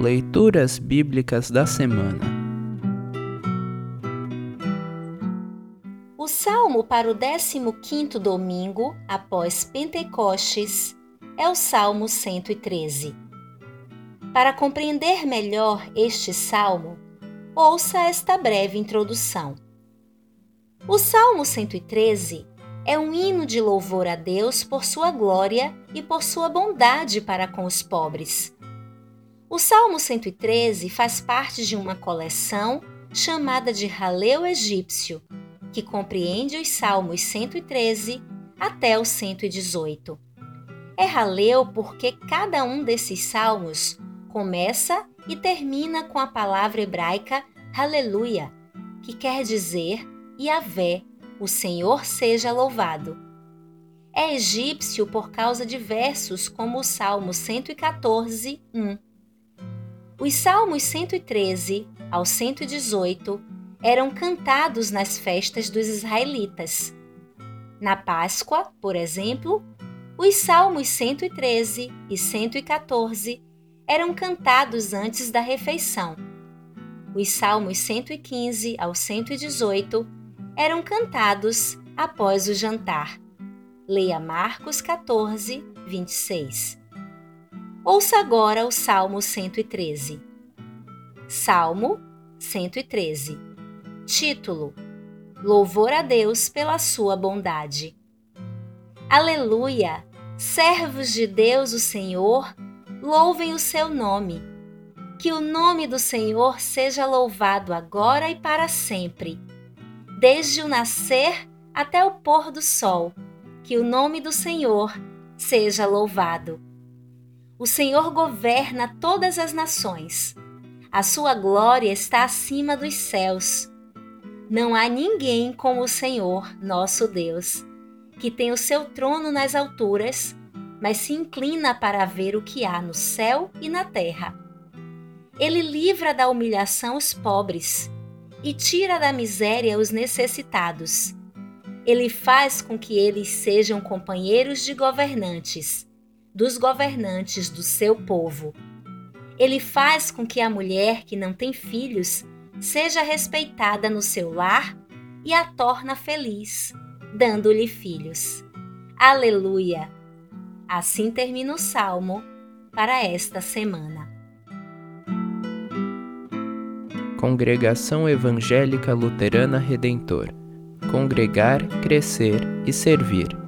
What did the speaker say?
Leituras Bíblicas da Semana O salmo para o 15º domingo após Pentecostes é o Salmo 113. Para compreender melhor este salmo, ouça esta breve introdução. O Salmo 113 é um hino de louvor a Deus por sua glória e por sua bondade para com os pobres. O Salmo 113 faz parte de uma coleção chamada de Raleu Egípcio, que compreende os Salmos 113 até o 118. É Raleu porque cada um desses salmos começa e termina com a palavra hebraica Aleluia, que quer dizer Yahvé, o Senhor seja louvado. É egípcio por causa de versos como o Salmo 114, 1. Os Salmos 113 ao 118 eram cantados nas festas dos israelitas. Na Páscoa, por exemplo, os Salmos 113 e 114 eram cantados antes da refeição. Os Salmos 115 ao 118 eram cantados após o jantar. Leia Marcos 14, 26. Ouça agora o Salmo 113. Salmo 113. Título: Louvor a Deus pela sua bondade. Aleluia! Servos de Deus, o Senhor, louvem o seu nome. Que o nome do Senhor seja louvado agora e para sempre desde o nascer até o pôr do sol. Que o nome do Senhor seja louvado. O Senhor governa todas as nações. A sua glória está acima dos céus. Não há ninguém como o Senhor, nosso Deus, que tem o seu trono nas alturas, mas se inclina para ver o que há no céu e na terra. Ele livra da humilhação os pobres e tira da miséria os necessitados. Ele faz com que eles sejam companheiros de governantes, dos governantes do seu povo. Ele faz com que a mulher que não tem filhos seja respeitada no seu lar e a torna feliz, dando-lhe filhos. Aleluia! Assim termina o salmo para esta semana. Congregação Evangélica Luterana Redentor Congregar, Crescer e Servir.